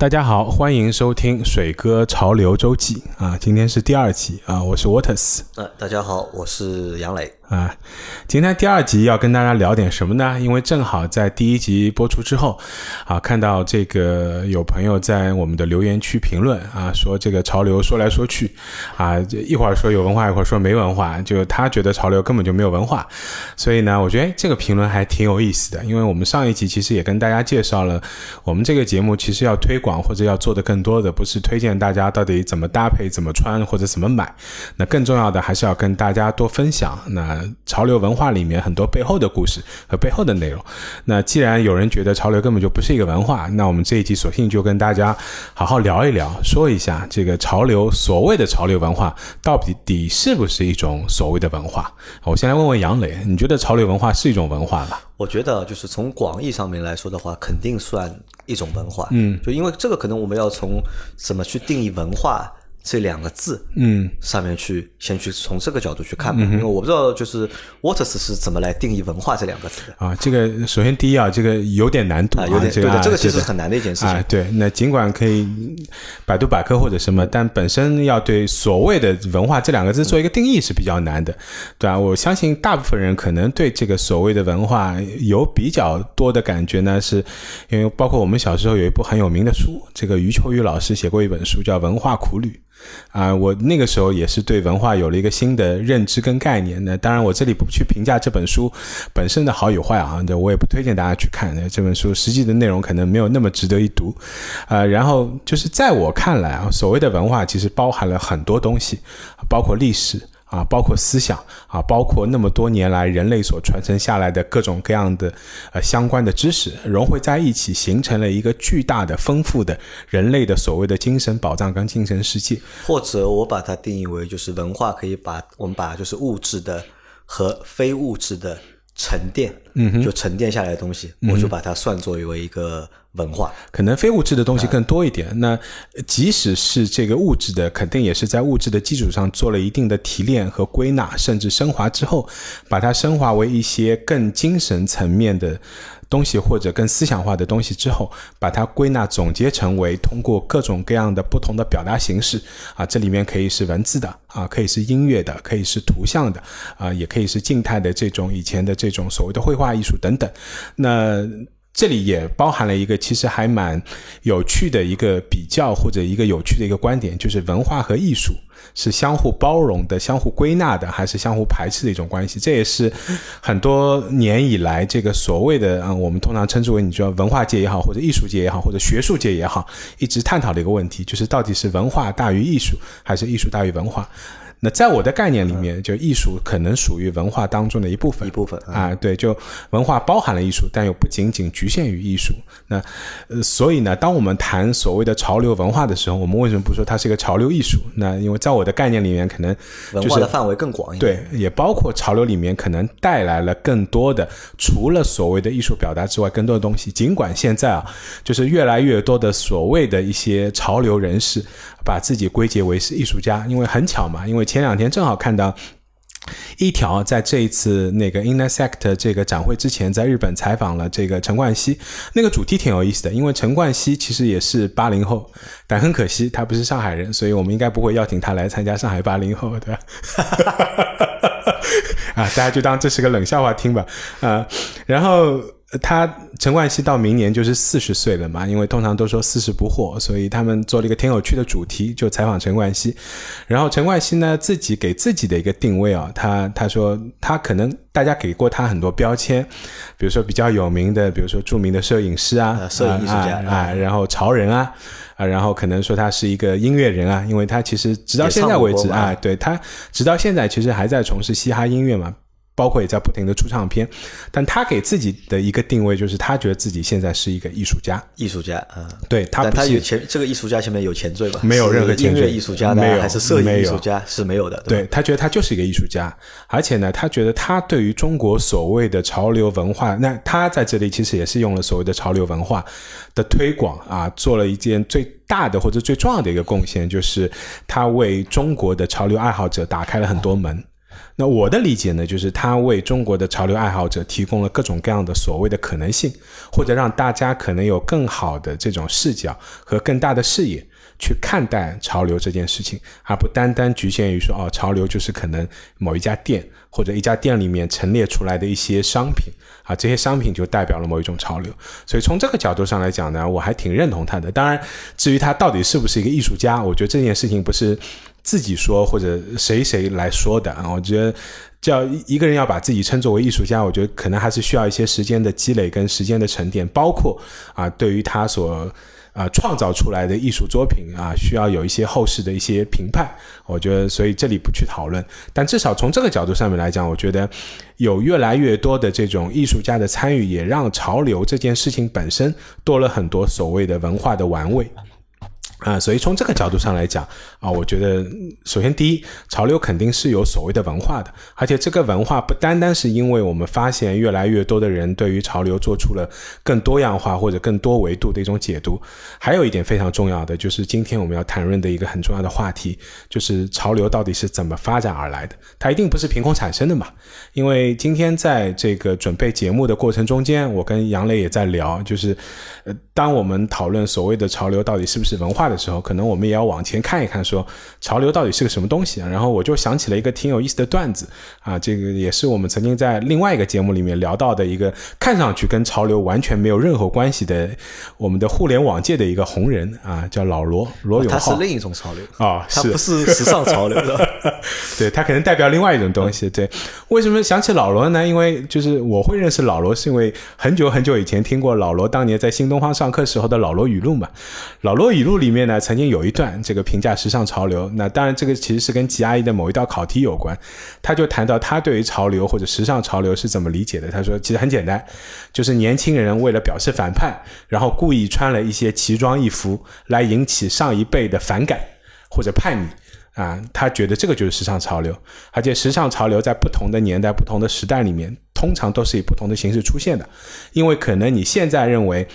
大家好，欢迎收听水哥潮流周记啊，今天是第二集啊，我是 Waters。呃，大家好，我是杨磊。啊，今天第二集要跟大家聊点什么呢？因为正好在第一集播出之后，啊，看到这个有朋友在我们的留言区评论啊，说这个潮流说来说去，啊，一会儿说有文化，一会儿说没文化，就他觉得潮流根本就没有文化。所以呢，我觉得这个评论还挺有意思的，因为我们上一集其实也跟大家介绍了，我们这个节目其实要推广或者要做的更多的，不是推荐大家到底怎么搭配、怎么穿或者怎么买，那更重要的还是要跟大家多分享那。潮流文化里面很多背后的故事和背后的内容。那既然有人觉得潮流根本就不是一个文化，那我们这一集索性就跟大家好好聊一聊，说一下这个潮流所谓的潮流文化到底底是不是一种所谓的文化？我先来问问杨磊，你觉得潮流文化是一种文化吗？我觉得就是从广义上面来说的话，肯定算一种文化。嗯，就因为这个，可能我们要从怎么去定义文化。这两个字，嗯，上面去先去从这个角度去看吧，因为我不知道就是 Waters 是怎么来定义文化这两个字的啊。这个首先第一啊，这个有点难度啊，有点这个这个其实很难的一件事情啊。对，那尽管可以百度百科或者什么，但本身要对所谓的文化这两个字做一个定义是比较难的，对吧？我相信大部分人可能对这个所谓的文化有比较多的感觉呢，是因为包括我们小时候有一部很有名的书，这个余秋雨老师写过一本书叫《文化苦旅》。啊，我那个时候也是对文化有了一个新的认知跟概念。那当然，我这里不去评价这本书本身的好与坏啊，我也不推荐大家去看这本书，实际的内容可能没有那么值得一读。啊，然后就是在我看来啊，所谓的文化其实包含了很多东西，包括历史。啊，包括思想啊，包括那么多年来人类所传承下来的各种各样的呃相关的知识，融汇在一起，形成了一个巨大的、丰富的人类的所谓的精神宝藏跟精神世界。或者我把它定义为，就是文化可以把我们把就是物质的和非物质的。沉淀，嗯就沉淀下来的东西，我就把它算作为一个文化。可能非物质的东西更多一点。那即使是这个物质的，肯定也是在物质的基础上做了一定的提炼和归纳，甚至升华之后，把它升华为一些更精神层面的。东西或者更思想化的东西之后，把它归纳总结成为通过各种各样的不同的表达形式啊，这里面可以是文字的啊，可以是音乐的，可以是图像的啊，也可以是静态的这种以前的这种所谓的绘画艺术等等。那这里也包含了一个其实还蛮有趣的一个比较或者一个有趣的一个观点，就是文化和艺术。是相互包容的、相互归纳的，还是相互排斥的一种关系？这也是很多年以来这个所谓的啊，我们通常称之为你说文化界也好，或者艺术界也好，或者学术界也好，一直探讨的一个问题，就是到底是文化大于艺术，还是艺术大于文化？那在我的概念里面，就艺术可能属于文化当中的一部分，一部分啊，对，就文化包含了艺术，但又不仅仅局限于艺术。那呃，所以呢，当我们谈所谓的潮流文化的时候，我们为什么不说它是一个潮流艺术？那因为在我的概念里面，可能文化的范围更广一点，对，也包括潮流里面可能带来了更多的，除了所谓的艺术表达之外，更多的东西。尽管现在啊，就是越来越多的所谓的一些潮流人士。把自己归结为是艺术家，因为很巧嘛，因为前两天正好看到一条，在这一次那个 Intersect 这个展会之前，在日本采访了这个陈冠希，那个主题挺有意思的，因为陈冠希其实也是八零后，但很可惜他不是上海人，所以我们应该不会邀请他来参加上海八零后，对吧？啊，大家就当这是个冷笑话听吧，啊，然后。他陈冠希到明年就是四十岁了嘛，因为通常都说四十不惑，所以他们做了一个挺有趣的主题，就采访陈冠希。然后陈冠希呢自己给自己的一个定位啊，他他说他可能大家给过他很多标签，比如说比较有名的，比如说著名的摄影师啊，摄影艺术家啊，然后潮人啊，啊，然后可能说他是一个音乐人啊，因为他其实直到现在为止啊，对他直到现在其实还在从事嘻哈音乐嘛。包括也在不停的出唱片，但他给自己的一个定位就是他觉得自己现在是一个艺术家，艺术家，嗯，对他，他有前这个艺术家前面有前缀吧？没有任何前缀，音乐艺术家没有，还是摄影艺术家是没有的。对他觉得他就是一个艺术家，而且呢，他觉得他对于中国所谓的潮流文化，那他在这里其实也是用了所谓的潮流文化的推广啊，做了一件最大的或者最重要的一个贡献，就是他为中国的潮流爱好者打开了很多门。那我的理解呢，就是它为中国的潮流爱好者提供了各种各样的所谓的可能性，或者让大家可能有更好的这种视角和更大的视野去看待潮流这件事情，而不单单局限于说哦，潮流就是可能某一家店或者一家店里面陈列出来的一些商品啊，这些商品就代表了某一种潮流。所以从这个角度上来讲呢，我还挺认同他的。当然，至于他到底是不是一个艺术家，我觉得这件事情不是。自己说或者谁谁来说的啊？我觉得叫一个人要把自己称作为艺术家，我觉得可能还是需要一些时间的积累跟时间的沉淀，包括啊，对于他所啊创造出来的艺术作品啊，需要有一些后世的一些评判。我觉得，所以这里不去讨论，但至少从这个角度上面来讲，我觉得有越来越多的这种艺术家的参与，也让潮流这件事情本身多了很多所谓的文化的玩味。啊，所以从这个角度上来讲啊，我觉得首先第一，潮流肯定是有所谓的文化的，而且这个文化不单单是因为我们发现越来越多的人对于潮流做出了更多样化或者更多维度的一种解读，还有一点非常重要的就是今天我们要谈论的一个很重要的话题，就是潮流到底是怎么发展而来的？它一定不是凭空产生的嘛？因为今天在这个准备节目的过程中间，我跟杨磊也在聊，就是呃，当我们讨论所谓的潮流到底是不是文化？的时候，可能我们也要往前看一看，说潮流到底是个什么东西啊？然后我就想起了一个挺有意思的段子啊，这个也是我们曾经在另外一个节目里面聊到的一个，看上去跟潮流完全没有任何关系的我们的互联网界的一个红人啊，叫老罗罗永浩。他是另一种潮流啊，他不是时尚潮流的，对他可能代表另外一种东西。对，为什么想起老罗呢？因为就是我会认识老罗，是因为很久很久以前听过老罗当年在新东方上上课时候的老罗语录嘛，老罗语录里。面呢，曾经有一段这个评价时尚潮流，那当然这个其实是跟吉阿姨的某一道考题有关。他就谈到他对于潮流或者时尚潮流是怎么理解的。他说，其实很简单，就是年轻人为了表示反叛，然后故意穿了一些奇装异服来引起上一辈的反感或者叛逆啊。他觉得这个就是时尚潮流，而且时尚潮流在不同的年代、不同的时代里面，通常都是以不同的形式出现的。因为可能你现在认为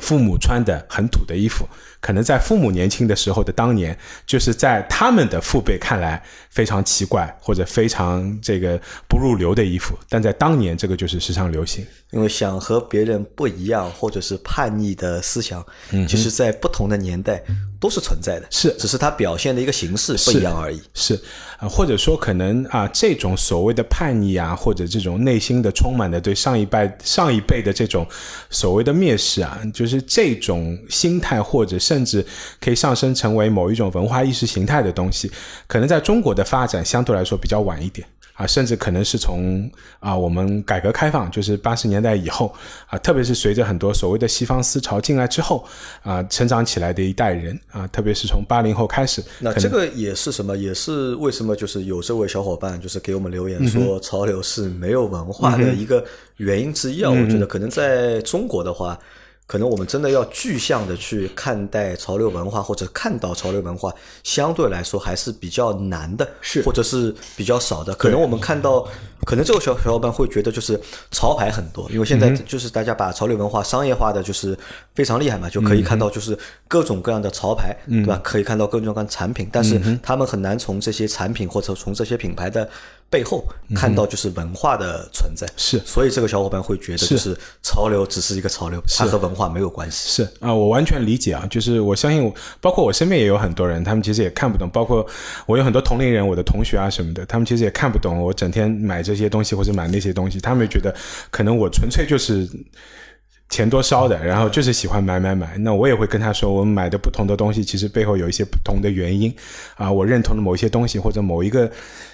父母穿的很土的衣服。可能在父母年轻的时候的当年，就是在他们的父辈看来非常奇怪或者非常这个不入流的衣服，但在当年这个就是时尚流行。因为想和别人不一样或者是叛逆的思想，嗯，其实在不同的年代都是存在的，是，只是它表现的一个形式不一样而已。是啊，或者说可能啊，这种所谓的叛逆啊，或者这种内心的充满的对上一辈上一辈的这种所谓的蔑视啊，就是这种心态或者是。甚至可以上升成为某一种文化意识形态的东西，可能在中国的发展相对来说比较晚一点啊，甚至可能是从啊我们改革开放，就是八十年代以后啊，特别是随着很多所谓的西方思潮进来之后啊，成长起来的一代人啊，特别是从八零后开始，那这个也是什么？也是为什么？就是有这位小伙伴就是给我们留言说，潮流是没有文化的一个原因之一啊。我觉得可能在中国的话。可能我们真的要具象的去看待潮流文化，或者看到潮流文化，相对来说还是比较难的，是或者是比较少的。可能我们看到，可能这个小小伙伴会觉得就是潮牌很多，因为现在就是大家把潮流文化商业化的就是非常厉害嘛，就可以看到就是各种各样的潮牌，对吧？可以看到各种各样的产品，但是他们很难从这些产品或者从这些品牌的。背后看到就是文化的存在，是，所以这个小伙伴会觉得就是潮流只是一个潮流，它和文化没有关系。是。啊，我完全理解啊，就是我相信，包括我身边也有很多人，他们其实也看不懂，包括我有很多同龄人，我的同学啊什么的，他们其实也看不懂我整天买这些东西或者买那些东西，他们觉得可能我纯粹就是。钱多烧的，然后就是喜欢买买买。那我也会跟他说，我们买的不同的东西，其实背后有一些不同的原因啊。我认同的某一些东西，或者某一个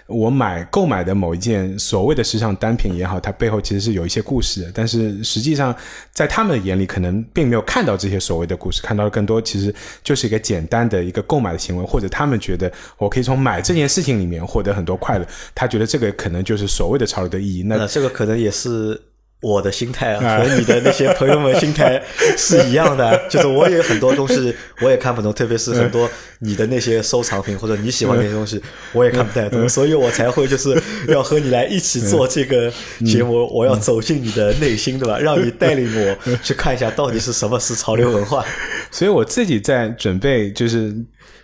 我买购买的某一件所谓的时尚单品也好，它背后其实是有一些故事的。但是实际上，在他们眼里，可能并没有看到这些所谓的故事，看到的更多其实就是一个简单的一个购买的行为，或者他们觉得我可以从买这件事情里面获得很多快乐。他觉得这个可能就是所谓的潮流的意义。那这个可能也是。我的心态啊，和你的那些朋友们心态 是一样的，就是我也很多东西 我也看不懂，特别是很多你的那些收藏品或者你喜欢那些东西，我也看不太懂，所以我才会就是要和你来一起做这个节目，我要走进你的内心，对吧？让你带领我去看一下到底是什么是潮流文化。所以我自己在准备就是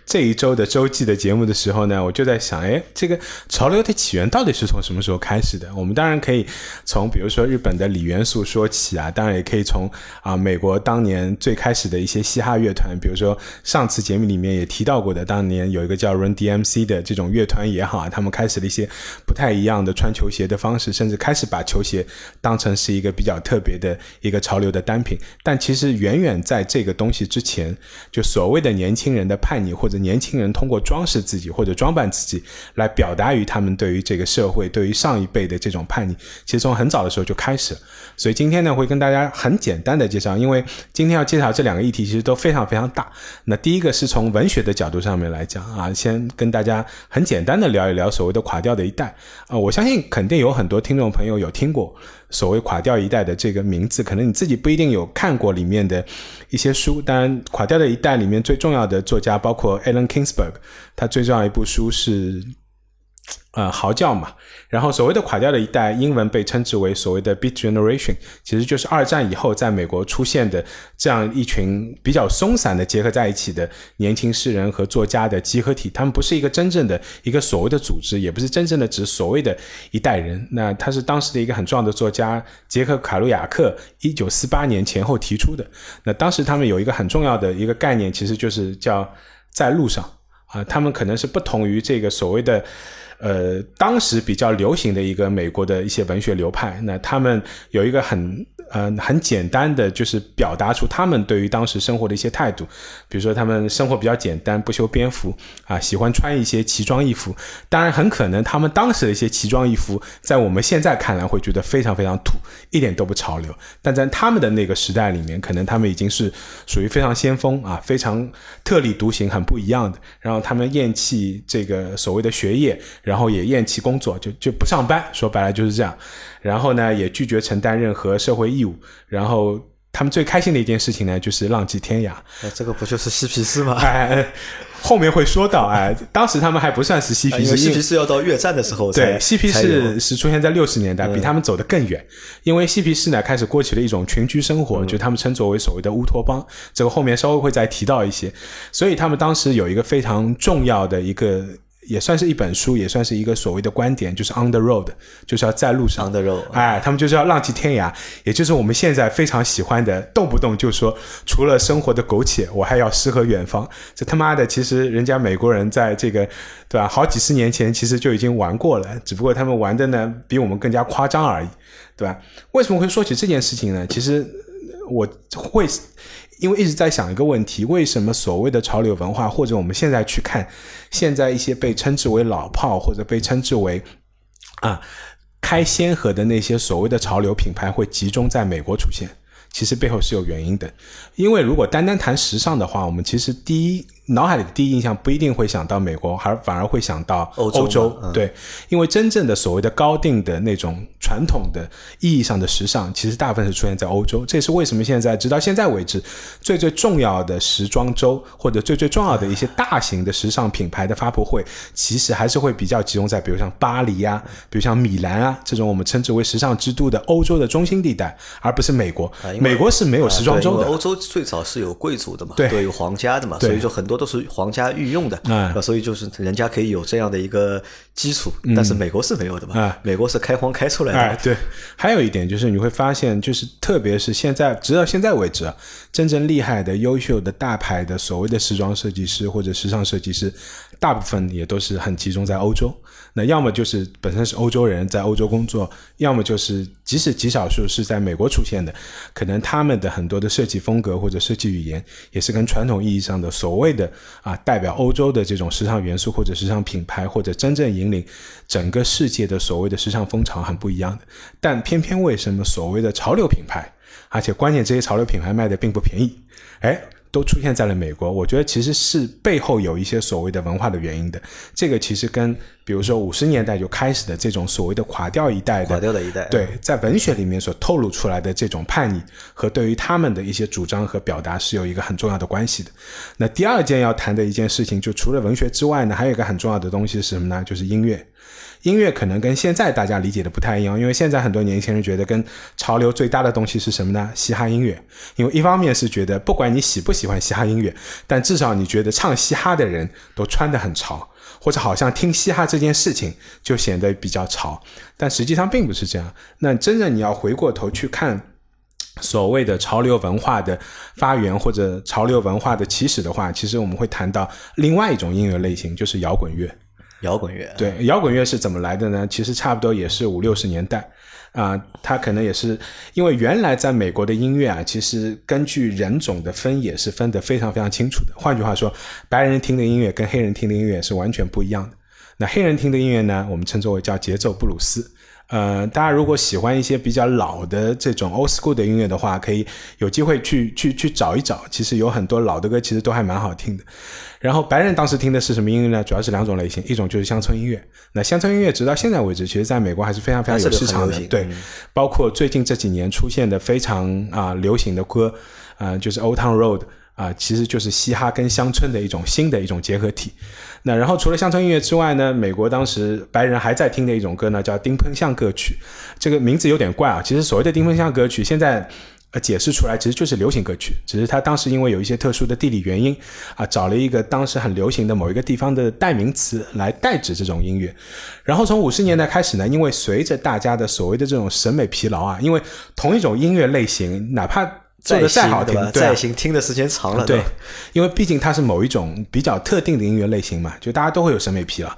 这一周的周记的节目的时候呢，我就在想，哎，这个潮流的起源到底是从什么时候开始的？我们当然可以从比如说日本的李元素说起啊，当然也可以从啊美国当年最开始的一些嘻哈乐团，比如说上次节目里面也提到过的，当年有一个叫 Run DMC 的这种乐团也好啊，他们开始了一些不太一样的穿球鞋的方式，甚至开始把球鞋当成是一个比较特别的一个潮流的单品。但其实远远在这个东西之前，就所谓的年轻人的叛逆或者年轻人通过装饰自己或者装扮自己来表达于他们对于这个社会、对于上一辈的这种叛逆，其实从很早的时候就开始。所以今天呢，会跟大家很简单的介绍，因为今天要介绍这两个议题其实都非常非常大。那第一个是从文学的角度上面来讲啊，先跟大家很简单的聊一聊所谓的垮掉的一代啊，我相信肯定有很多听众朋友有听过所谓垮掉一代的这个名字，可能你自己不一定有看过里面的一些书。当然，垮掉的一代里面最重要的作家包括 Alan Kingsberg，他最重要一部书是。呃，嚎叫嘛，然后所谓的垮掉的一代，英文被称之为所谓的 Beat Generation，其实就是二战以后在美国出现的这样一群比较松散的结合在一起的年轻诗人和作家的集合体。他们不是一个真正的一个所谓的组织，也不是真正的指所谓的一代人。那他是当时的一个很重要的作家杰克卡路亚克，一九四八年前后提出的。那当时他们有一个很重要的一个概念，其实就是叫在路上啊，他们可能是不同于这个所谓的。呃，当时比较流行的一个美国的一些文学流派，那他们有一个很呃很简单的，就是表达出他们对于当时生活的一些态度。比如说，他们生活比较简单，不修边幅啊，喜欢穿一些奇装异服。当然，很可能他们当时的一些奇装异服，在我们现在看来会觉得非常非常土，一点都不潮流。但在他们的那个时代里面，可能他们已经是属于非常先锋啊，非常特立独行，很不一样的。然后他们厌弃这个所谓的学业。然后也厌弃工作，就就不上班，说白了就是这样。然后呢，也拒绝承担任何社会义务。然后他们最开心的一件事情呢，就是浪迹天涯。这个不就是嬉皮士吗？哎，后面会说到。哎，当时他们还不算是嬉皮士，嬉皮士要到越战的时候。对，嬉皮士是出现在六十年代，比他们走得更远。因为嬉皮士呢，开始过起了一种群居生活，就他们称作为所谓的乌托邦。这个后面稍微会再提到一些。所以他们当时有一个非常重要的一个。也算是一本书，也算是一个所谓的观点，就是 on the road，就是要在路上。on the road，哎，他们就是要浪迹天涯，也就是我们现在非常喜欢的，动不动就说除了生活的苟且，我还要诗和远方。这他妈的，其实人家美国人在这个，对吧？好几十年前其实就已经玩过了，只不过他们玩的呢比我们更加夸张而已，对吧？为什么会说起这件事情呢？其实我会。因为一直在想一个问题：为什么所谓的潮流文化，或者我们现在去看，现在一些被称之为老炮，或者被称之为啊开先河的那些所谓的潮流品牌，会集中在美国出现？其实背后是有原因的。因为如果单单谈时尚的话，我们其实第一。脑海里的第一印象不一定会想到美国，而反而会想到欧洲。对，因为真正的所谓的高定的那种传统的意义上的时尚，其实大部分是出现在欧洲。这也是为什么现在直到现在为止，最最重要的时装周或者最最重要的一些大型的时尚品牌的发布会，其实还是会比较集中在，比如像巴黎啊，比如像米兰啊这种我们称之为时尚之都的欧洲的中心地带，而不是美国。美国是没有时装周的。欧洲最早是有贵族的嘛，对，有皇家的嘛，所以说很多。都是皇家御用的，啊，所以就是人家可以有这样的一个基础，但是美国是没有的嘛，啊，美国是开荒开出来的。哎，对，还有一点就是你会发现，就是特别是现在，直到现在为止，真正厉害的、优秀的大牌的所谓的时装设计师或者时尚设计师，大部分也都是很集中在欧洲。那要么就是本身是欧洲人在欧洲工作，要么就是即使极少数是在美国出现的，可能他们的很多的设计风格或者设计语言也是跟传统意义上的所谓的啊代表欧洲的这种时尚元素或者时尚品牌或者真正引领整个世界的所谓的时尚风潮很不一样的。但偏偏为什么所谓的潮流品牌，而且关键这些潮流品牌卖的并不便宜，哎？都出现在了美国，我觉得其实是背后有一些所谓的文化的原因的。这个其实跟比如说五十年代就开始的这种所谓的垮掉一代的垮掉的一代，对，在文学里面所透露出来的这种叛逆和对于他们的一些主张和表达是有一个很重要的关系的。那第二件要谈的一件事情，就除了文学之外呢，还有一个很重要的东西是什么呢？就是音乐。音乐可能跟现在大家理解的不太一样，因为现在很多年轻人觉得跟潮流最大的东西是什么呢？嘻哈音乐。因为一方面是觉得不管你喜不喜欢嘻哈音乐，但至少你觉得唱嘻哈的人都穿得很潮，或者好像听嘻哈这件事情就显得比较潮，但实际上并不是这样。那真正你要回过头去看所谓的潮流文化的发源或者潮流文化的起始的话，其实我们会谈到另外一种音乐类型，就是摇滚乐。摇滚乐，对，摇滚乐是怎么来的呢？其实差不多也是五六十年代。啊，它可能也是因为原来在美国的音乐啊，其实根据人种的分也是分得非常非常清楚的。换句话说，白人听的音乐跟黑人听的音乐是完全不一样的。那黑人听的音乐呢，我们称之为叫节奏布鲁斯。呃，大家如果喜欢一些比较老的这种 old school 的音乐的话，可以有机会去去去找一找。其实有很多老的歌，其实都还蛮好听的。然后白人当时听的是什么音乐呢？主要是两种类型，一种就是乡村音乐。那乡村音乐直到现在为止，其实在美国还是非常非常有市场的。对，包括最近这几年出现的非常啊流行的歌，啊就是 Old Town Road 啊，其实就是嘻哈跟乡村的一种新的一种结合体。那然后除了乡村音乐之外呢，美国当时白人还在听的一种歌呢，叫丁喷巷歌曲。这个名字有点怪啊，其实所谓的丁喷巷歌曲，现在呃解释出来其实就是流行歌曲，只是他当时因为有一些特殊的地理原因啊，找了一个当时很流行的某一个地方的代名词来代指这种音乐。然后从五十年代开始呢，因为随着大家的所谓的这种审美疲劳啊，因为同一种音乐类型，哪怕做的再好听，再行听的时间长了，对，因为毕竟它是某一种比较特定的音乐类型嘛，就大家都会有审美疲劳，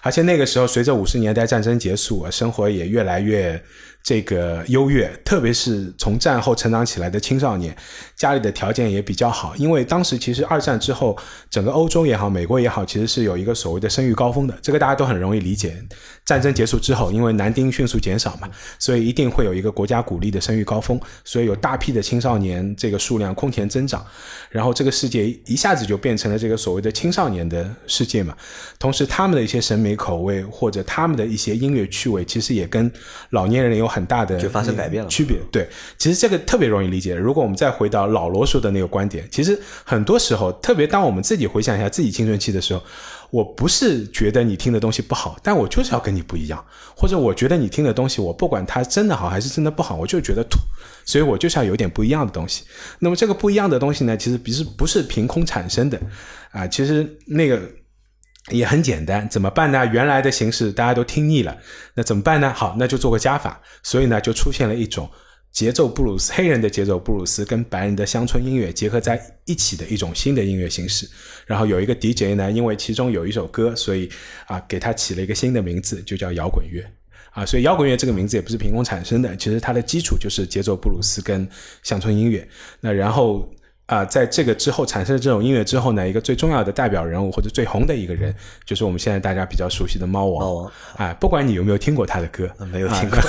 而且那个时候随着五十年代战争结束，生活也越来越。这个优越，特别是从战后成长起来的青少年，家里的条件也比较好。因为当时其实二战之后，整个欧洲也好，美国也好，其实是有一个所谓的生育高峰的。这个大家都很容易理解。战争结束之后，因为男丁迅速减少嘛，所以一定会有一个国家鼓励的生育高峰，所以有大批的青少年这个数量空前增长。然后这个世界一下子就变成了这个所谓的青少年的世界嘛。同时，他们的一些审美口味或者他们的一些音乐趣味，其实也跟老年人有。很大的就发生改变了区别，对，其实这个特别容易理解。如果我们再回到老罗说的那个观点，其实很多时候，特别当我们自己回想一下自己青春期的时候，我不是觉得你听的东西不好，但我就是要跟你不一样，或者我觉得你听的东西，我不管它真的好还是真的不好，我就觉得土，所以我就是要有点不一样的东西。那么这个不一样的东西呢，其实不是不是凭空产生的啊，其实那个。也很简单，怎么办呢？原来的形式大家都听腻了，那怎么办呢？好，那就做个加法，所以呢，就出现了一种节奏布鲁斯，黑人的节奏布鲁斯跟白人的乡村音乐结合在一起的一种新的音乐形式。然后有一个 DJ 呢，因为其中有一首歌，所以啊，给他起了一个新的名字，就叫摇滚乐啊。所以摇滚乐这个名字也不是凭空产生的，其实它的基础就是节奏布鲁斯跟乡村音乐。那然后。啊，在这个之后产生的这种音乐之后呢，一个最重要的代表人物或者最红的一个人，就是我们现在大家比较熟悉的猫王。猫王，哎，不管你有没有听过他的歌，没有听过，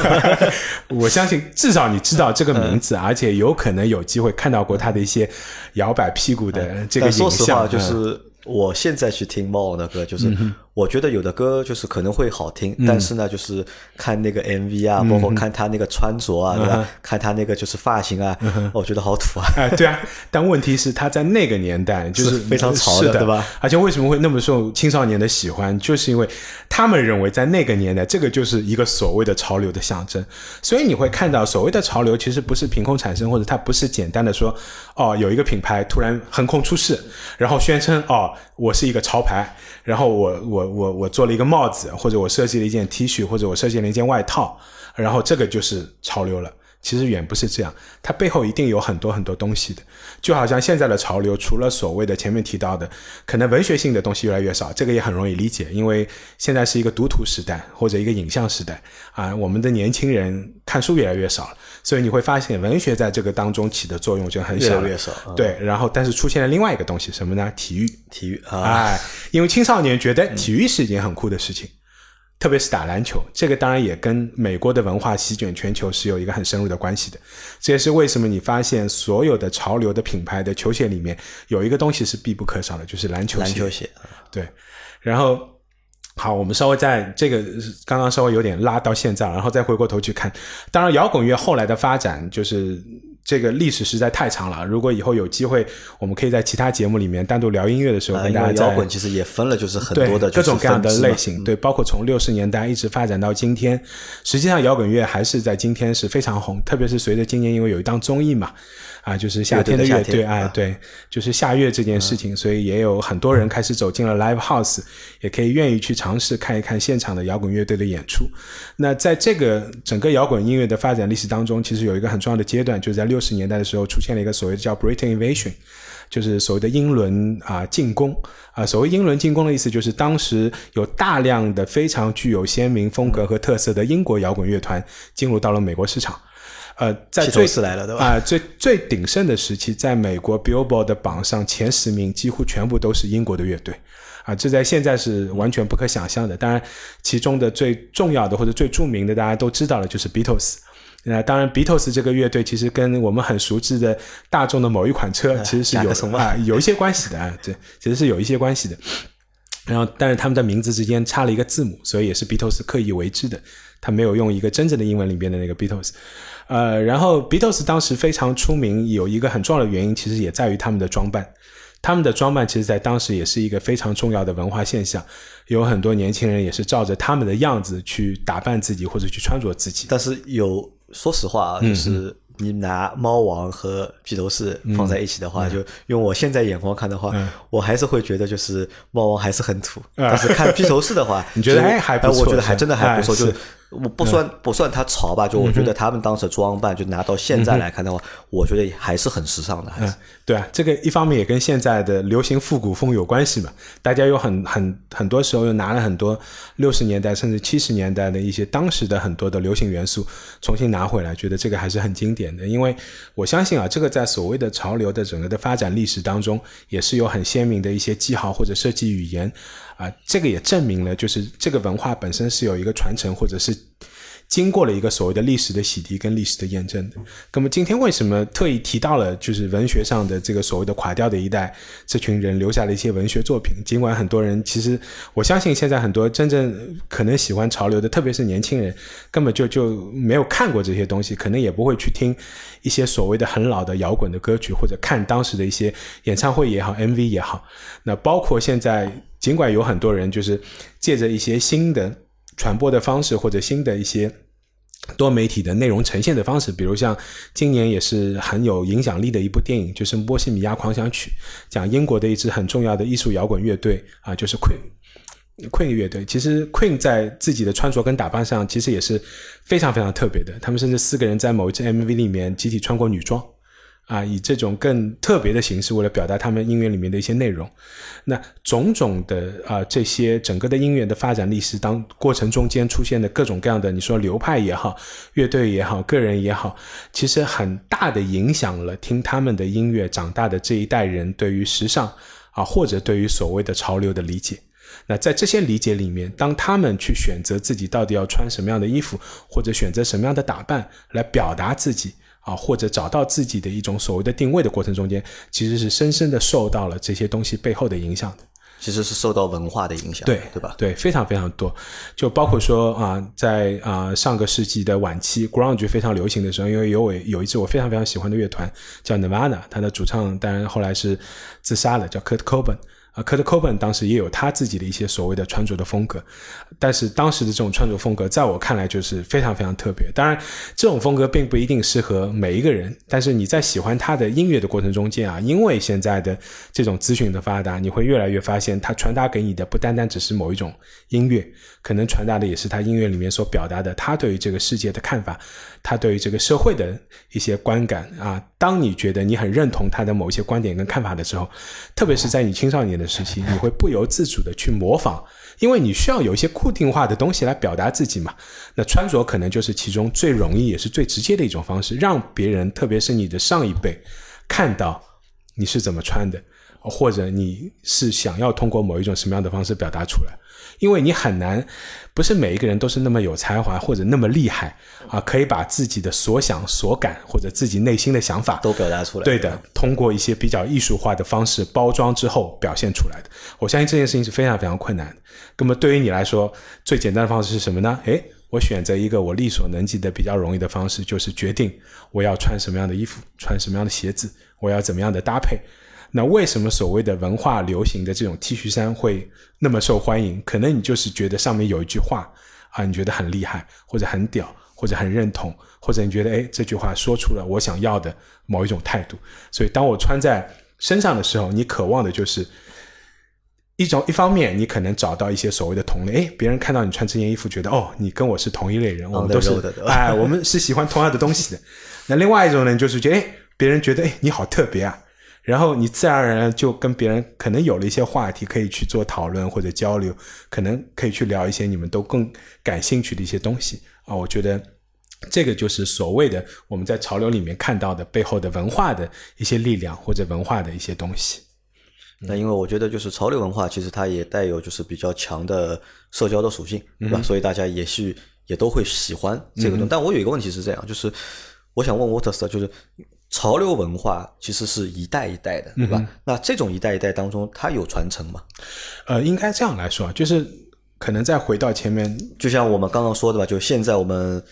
我相信至少你知道这个名字，而且有可能有机会看到过他的一些摇摆屁股的这个影像。就是我现在去听猫王的歌，就是。我觉得有的歌就是可能会好听，但是呢，就是看那个 MV 啊，包括看他那个穿着啊，对吧？看他那个就是发型啊，我觉得好土啊。哎，对啊。但问题是他在那个年代就是非常潮的，对吧？而且为什么会那么受青少年的喜欢，就是因为他们认为在那个年代，这个就是一个所谓的潮流的象征。所以你会看到，所谓的潮流其实不是凭空产生，或者它不是简单的说，哦，有一个品牌突然横空出世，然后宣称，哦，我是一个潮牌，然后我我。我我做了一个帽子，或者我设计了一件 T 恤，或者我设计了一件外套，然后这个就是潮流了。其实远不是这样，它背后一定有很多很多东西的。就好像现在的潮流，除了所谓的前面提到的，可能文学性的东西越来越少，这个也很容易理解，因为现在是一个读图时代或者一个影像时代啊，我们的年轻人看书越来越少了，所以你会发现文学在这个当中起的作用就很小，越来越少。对，然后但是出现了另外一个东西，什么呢？体育，体育啊，哎，因为青少年觉得体育是一件很酷的事情。特别是打篮球，这个当然也跟美国的文化席卷全球是有一个很深入的关系的。这也是为什么你发现所有的潮流的品牌的球鞋里面有一个东西是必不可少的，就是篮球鞋。篮球鞋，对。然后，好，我们稍微在这个刚刚稍微有点拉到现在，然后再回过头去看。当然，摇滚乐后来的发展就是。这个历史实在太长了。如果以后有机会，我们可以在其他节目里面单独聊音乐的时候，跟大家摇滚其实也分了，就是很多的各种各样的类型，对，包括从六十年代一直发展到今天。实际上，摇滚乐还是在今天是非常红，特别是随着今年因为有一档综艺嘛。啊，就是夏天的乐队，哎，对，就是夏乐这件事情，所以也有很多人开始走进了 live house，也可以愿意去尝试看一看现场的摇滚乐队的演出。那在这个整个摇滚音乐的发展历史当中，其实有一个很重要的阶段，就是在六十年代的时候出现了一个所谓的叫 Britain Invasion，就是所谓的英伦啊进攻啊。所谓英伦进攻的意思，就是当时有大量的非常具有鲜明风格和特色的英国摇滚乐团进入到了美国市场。呃，在最来了对吧？啊，最最鼎盛的时期，在美国 Billboard 的榜上前十名几乎全部都是英国的乐队，啊，这在现在是完全不可想象的。当然，其中的最重要的或者最著名的，大家都知道了，就是 Beatles。那当然，Beatles 这个乐队其实跟我们很熟知的大众的某一款车其实是有啊有一些关系的啊，对，其实是有一些关系的。然后，但是他们的名字之间差了一个字母，所以也是 Beatles 刻意为之的，他没有用一个真正的英文里边的那个 Beatles。呃，然后 Beatles 当时非常出名，有一个很重要的原因，其实也在于他们的装扮。他们的装扮其实，在当时也是一个非常重要的文化现象，有很多年轻人也是照着他们的样子去打扮自己或者去穿着自己。但是有，说实话啊，就是你拿猫王和披头士放在一起的话，就用我现在眼光看的话，我还是会觉得就是猫王还是很土。但是看披头士的话，你觉得哎还不错？我觉得还真的还不错，就是。我不算不算它潮吧，就我觉得他们当时装扮，就拿到现在来看的话，我觉得还是很时尚的。嗯，对啊，这个一方面也跟现在的流行复古风有关系嘛。大家有很很很多时候又拿了很多六十年代甚至七十年代的一些当时的很多的流行元素重新拿回来，觉得这个还是很经典的。因为我相信啊，这个在所谓的潮流的整个的发展历史当中，也是有很鲜明的一些记号或者设计语言。啊，这个也证明了，就是这个文化本身是有一个传承，或者是经过了一个所谓的历史的洗涤跟历史的验证的。那么今天为什么特意提到了，就是文学上的这个所谓的垮掉的一代这群人留下了一些文学作品？尽管很多人其实，我相信现在很多真正可能喜欢潮流的，特别是年轻人，根本就就没有看过这些东西，可能也不会去听一些所谓的很老的摇滚的歌曲，或者看当时的一些演唱会也好，MV 也好。那包括现在。尽管有很多人就是借着一些新的传播的方式，或者新的一些多媒体的内容呈现的方式，比如像今年也是很有影响力的一部电影，就是《波西米亚狂想曲》，讲英国的一支很重要的艺术摇滚乐队啊，就是 Queen Queen 乐队。其实 Queen 在自己的穿着跟打扮上，其实也是非常非常特别的。他们甚至四个人在某一支 MV 里面集体穿过女装。啊，以这种更特别的形式，为了表达他们音乐里面的一些内容，那种种的啊，这些整个的音乐的发展历史当过程中间出现的各种各样的，你说流派也好，乐队也好，个人也好，其实很大的影响了听他们的音乐长大的这一代人对于时尚啊，或者对于所谓的潮流的理解。那在这些理解里面，当他们去选择自己到底要穿什么样的衣服，或者选择什么样的打扮来表达自己。啊，或者找到自己的一种所谓的定位的过程中间，其实是深深的受到了这些东西背后的影响的。其实是受到文化的影响，对对吧？对，非常非常多。就包括说啊，在啊上个世纪的晚期，grunge 非常流行的时候，因为有我有一支我非常非常喜欢的乐团叫 Nirvana，它的主唱当然后来是自杀了，叫 Kurt Cobain。啊，科特·科本当时也有他自己的一些所谓的穿着的风格，但是当时的这种穿着风格，在我看来就是非常非常特别。当然，这种风格并不一定适合每一个人，但是你在喜欢他的音乐的过程中间啊，因为现在的这种资讯的发达，你会越来越发现，他传达给你的不单单只是某一种音乐，可能传达的也是他音乐里面所表达的他对于这个世界的看法，他对于这个社会的一些观感啊。当你觉得你很认同他的某一些观点跟看法的时候，特别是在你青少年的。时期，你会不由自主的去模仿，因为你需要有一些固定化的东西来表达自己嘛。那穿着可能就是其中最容易也是最直接的一种方式，让别人，特别是你的上一辈，看到你是怎么穿的，或者你是想要通过某一种什么样的方式表达出来。因为你很难，不是每一个人都是那么有才华或者那么厉害啊，可以把自己的所想所感或者自己内心的想法都表达出来。对的，通过一些比较艺术化的方式包装之后表现出来的。我相信这件事情是非常非常困难的。那么对于你来说，最简单的方式是什么呢？诶，我选择一个我力所能及的比较容易的方式，就是决定我要穿什么样的衣服，穿什么样的鞋子，我要怎么样的搭配。那为什么所谓的文化流行的这种 T 恤衫会那么受欢迎？可能你就是觉得上面有一句话啊，你觉得很厉害，或者很屌，或者很认同，或者你觉得哎这句话说出了我想要的某一种态度。所以当我穿在身上的时候，你渴望的就是一种一方面，你可能找到一些所谓的同类，哎，别人看到你穿这件衣服，觉得哦，你跟我是同一类人，我们都是哎，我们是喜欢同样的东西的。那另外一种呢，就是觉得哎，别人觉得哎你好特别啊。然后你自然而然就跟别人可能有了一些话题可以去做讨论或者交流，可能可以去聊一些你们都更感兴趣的一些东西啊。我觉得这个就是所谓的我们在潮流里面看到的背后的文化的一些力量或者文化的一些东西。那因为我觉得就是潮流文化其实它也带有就是比较强的社交的属性，对吧？所以大家也是也都会喜欢这个东西。但我有一个问题是这样，就是我想问 Waters 就是。潮流文化其实是一代一代的，对吧？那这种一代一代当中，它有传承吗？呃，应该这样来说，就是可能再回到前面，就像我们刚刚说的吧，就现在我们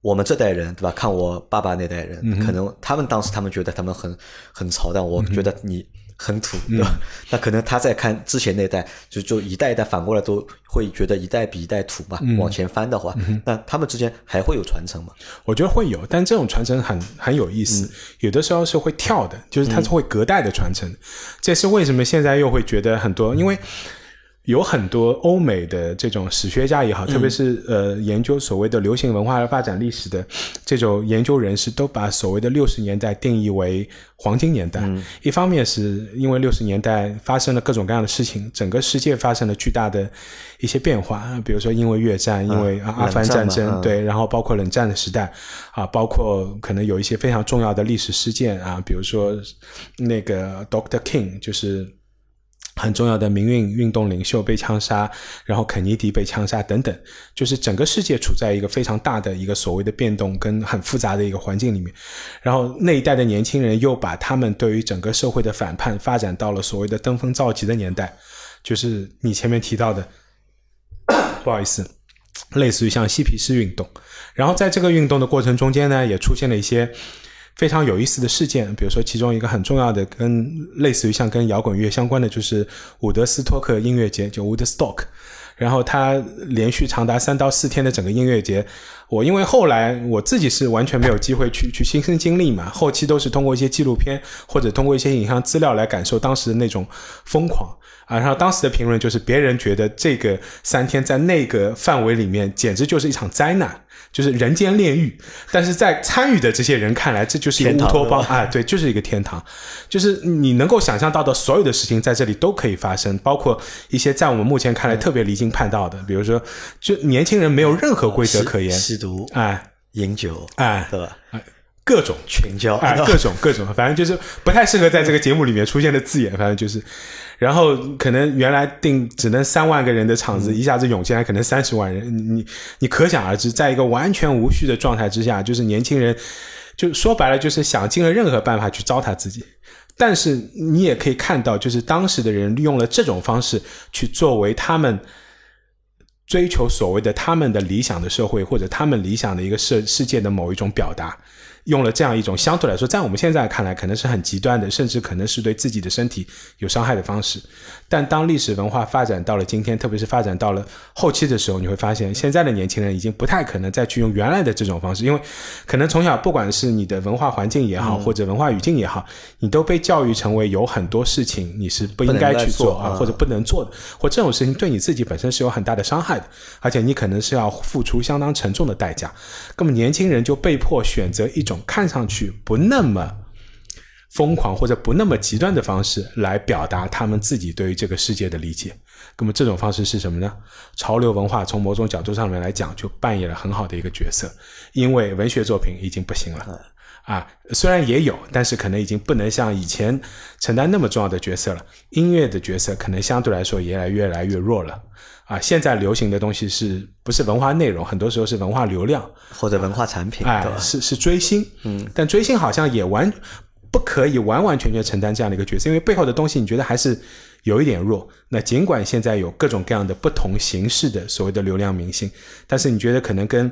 我们这代人，对吧？看我爸爸那代人，可能他们当时他们觉得他们很很潮，但我觉得你。很土，对吧？那可能他在看之前那代，就就一代一代反过来都会觉得一代比一代土嘛。往前翻的话，那他们之间还会有传承吗？我觉得会有，但这种传承很很有意思，有的时候是会跳的，就是它是会隔代的传承。这是为什么现在又会觉得很多，因为。有很多欧美的这种史学家也好，特别是呃研究所谓的流行文化的发展历史的这种研究人士，都把所谓的六十年代定义为黄金年代。一方面是因为六十年代发生了各种各样的事情，整个世界发生了巨大的一些变化，比如说因为越战，因为阿富汗战争，对，然后包括冷战的时代啊，包括可能有一些非常重要的历史事件啊，比如说那个 Doctor King 就是。很重要的民运运动领袖被枪杀，然后肯尼迪被枪杀等等，就是整个世界处在一个非常大的一个所谓的变动跟很复杂的一个环境里面。然后那一代的年轻人又把他们对于整个社会的反叛发展到了所谓的登峰造极的年代，就是你前面提到的，不好意思，类似于像嬉皮士运动。然后在这个运动的过程中间呢，也出现了一些。非常有意思的事件，比如说其中一个很重要的，跟类似于像跟摇滚乐相关的，就是伍德斯托克音乐节，就 Woodstock。然后它连续长达三到四天的整个音乐节，我因为后来我自己是完全没有机会去去亲身经历嘛，后期都是通过一些纪录片或者通过一些影像资料来感受当时的那种疯狂啊。然后当时的评论就是，别人觉得这个三天在那个范围里面简直就是一场灾难。就是人间炼狱，但是在参与的这些人看来，这就是一个乌托邦啊！对，就是一个天堂，就是你能够想象到的所有的事情在这里都可以发生，包括一些在我们目前看来特别离经叛道的，比如说，就年轻人没有任何规则可言，吸毒，哎，饮酒，哎，对吧？各种群交，哎，各种各种，反正就是不太适合在这个节目里面出现的字眼，反正就是。然后可能原来定只能三万个人的场子，一下子涌进来可能三十万人，你你可想而知，在一个完全无序的状态之下，就是年轻人，就说白了就是想尽了任何办法去糟蹋自己。但是你也可以看到，就是当时的人利用了这种方式去作为他们追求所谓的他们的理想的社会或者他们理想的一个世世界的某一种表达。用了这样一种相对来说，在我们现在看来可能是很极端的，甚至可能是对自己的身体有伤害的方式。但当历史文化发展到了今天，特别是发展到了后期的时候，你会发现，现在的年轻人已经不太可能再去用原来的这种方式，因为可能从小不管是你的文化环境也好，或者文化语境也好，你都被教育成为有很多事情你是不应该去做啊，或者不能做的，或这种事情对你自己本身是有很大的伤害的，而且你可能是要付出相当沉重的代价。那么年轻人就被迫选择一种。看上去不那么疯狂或者不那么极端的方式来表达他们自己对于这个世界的理解。那么这种方式是什么呢？潮流文化从某种角度上面来讲，就扮演了很好的一个角色。因为文学作品已经不行了啊，虽然也有，但是可能已经不能像以前承担那么重要的角色了。音乐的角色可能相对来说也来越来越弱了。啊，现在流行的东西是不是文化内容？很多时候是文化流量或者文化产品，哎，是是追星，嗯，但追星好像也完不可以完完全全承担这样的一个角色，因为背后的东西你觉得还是有一点弱。那尽管现在有各种各样的不同形式的所谓的流量明星，但是你觉得可能跟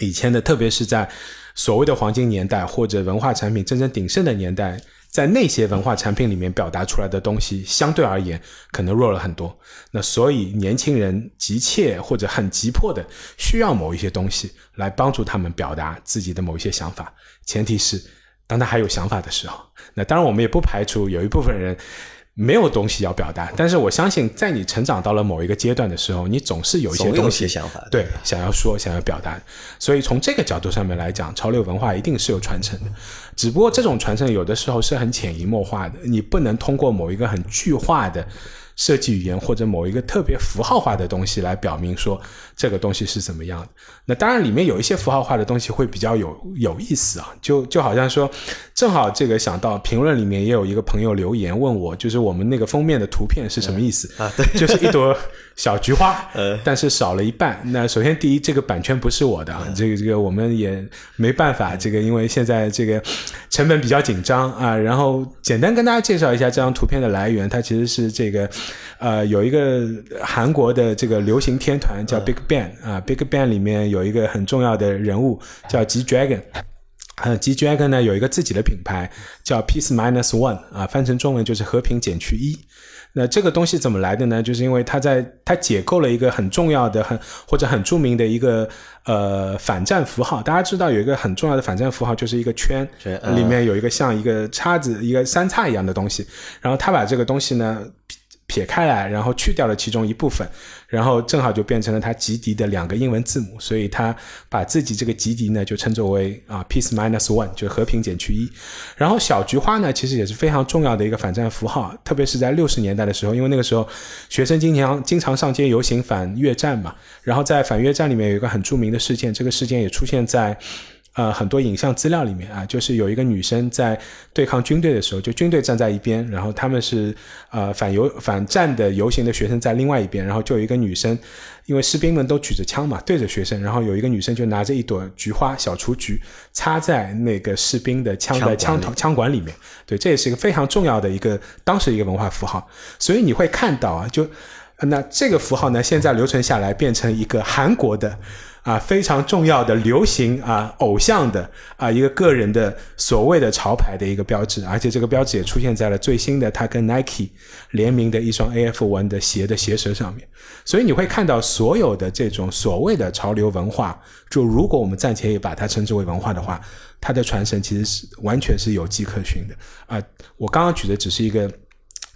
以前的，特别是在所谓的黄金年代或者文化产品真正鼎盛的年代，在那些文化产品里面表达出来的东西，相对而言可能弱了很多。那所以年轻人急切或者很急迫的需要某一些东西来帮助他们表达自己的某一些想法，前提是。当他还有想法的时候，那当然我们也不排除有一部分人没有东西要表达。但是我相信，在你成长到了某一个阶段的时候，你总是有一些东西想法，对，想要说、想要表达。所以从这个角度上面来讲，潮流文化一定是有传承的。只不过这种传承有的时候是很潜移默化的，你不能通过某一个很具化的。设计语言或者某一个特别符号化的东西来表明说这个东西是怎么样的。那当然里面有一些符号化的东西会比较有有意思啊，就就好像说，正好这个想到评论里面也有一个朋友留言问我，就是我们那个封面的图片是什么意思啊？对，就是一朵小菊花，呃，但是少了一半。那首先第一，这个版权不是我的啊，这个这个我们也没办法，这个因为现在这个成本比较紧张啊。然后简单跟大家介绍一下这张图片的来源，它其实是这个。呃，有一个韩国的这个流行天团叫 Big Bang 啊，Big Bang 里面有一个很重要的人物叫 G Dragon，呃，G Dragon 呢有一个自己的品牌叫 Peace Minus One 啊，翻成中文就是和平减去一。那这个东西怎么来的呢？就是因为他在他解构了一个很重要的、很或者很著名的一个呃反战符号。大家知道有一个很重要的反战符号，就是一个圈，里面有一个像一个叉子、一个三叉一样的东西。然后他把这个东西呢。撇开来，然后去掉了其中一部分，然后正好就变成了它吉迪的两个英文字母，所以他把自己这个吉迪呢就称作为啊 peace minus one，就和平减去一。然后小菊花呢其实也是非常重要的一个反战符号，特别是在六十年代的时候，因为那个时候学生经常经常上街游行反越战嘛，然后在反越战里面有一个很著名的事件，这个事件也出现在。呃，很多影像资料里面啊，就是有一个女生在对抗军队的时候，就军队站在一边，然后他们是呃反游反战的游行的学生在另外一边，然后就有一个女生，因为士兵们都举着枪嘛，对着学生，然后有一个女生就拿着一朵菊花小雏菊插在那个士兵的枪的枪头枪管里面，对，这也是一个非常重要的一个当时一个文化符号，所以你会看到啊，就那这个符号呢，现在留存下来变成一个韩国的。啊，非常重要的流行啊，偶像的啊，一个个人的所谓的潮牌的一个标志，而且这个标志也出现在了最新的他跟 Nike 联名的一双 AF One 的鞋的鞋舌上面。所以你会看到所有的这种所谓的潮流文化，就如果我们暂且也把它称之为文化的话，它的传承其实是完全是有迹可循的啊。我刚刚举的只是一个。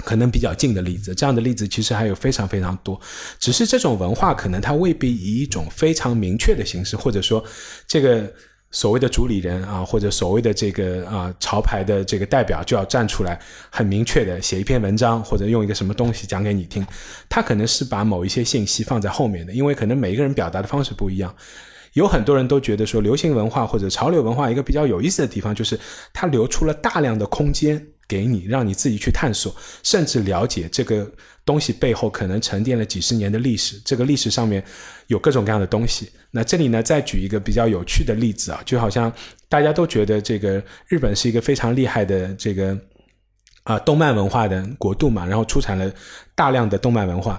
可能比较近的例子，这样的例子其实还有非常非常多。只是这种文化可能它未必以一种非常明确的形式，或者说这个所谓的主理人啊，或者所谓的这个啊潮牌的这个代表就要站出来，很明确的写一篇文章，或者用一个什么东西讲给你听。他可能是把某一些信息放在后面的，因为可能每一个人表达的方式不一样。有很多人都觉得说，流行文化或者潮流文化一个比较有意思的地方，就是它留出了大量的空间。给你，让你自己去探索，甚至了解这个东西背后可能沉淀了几十年的历史。这个历史上面有各种各样的东西。那这里呢，再举一个比较有趣的例子啊，就好像大家都觉得这个日本是一个非常厉害的这个啊动漫文化的国度嘛，然后出产了大量的动漫文化。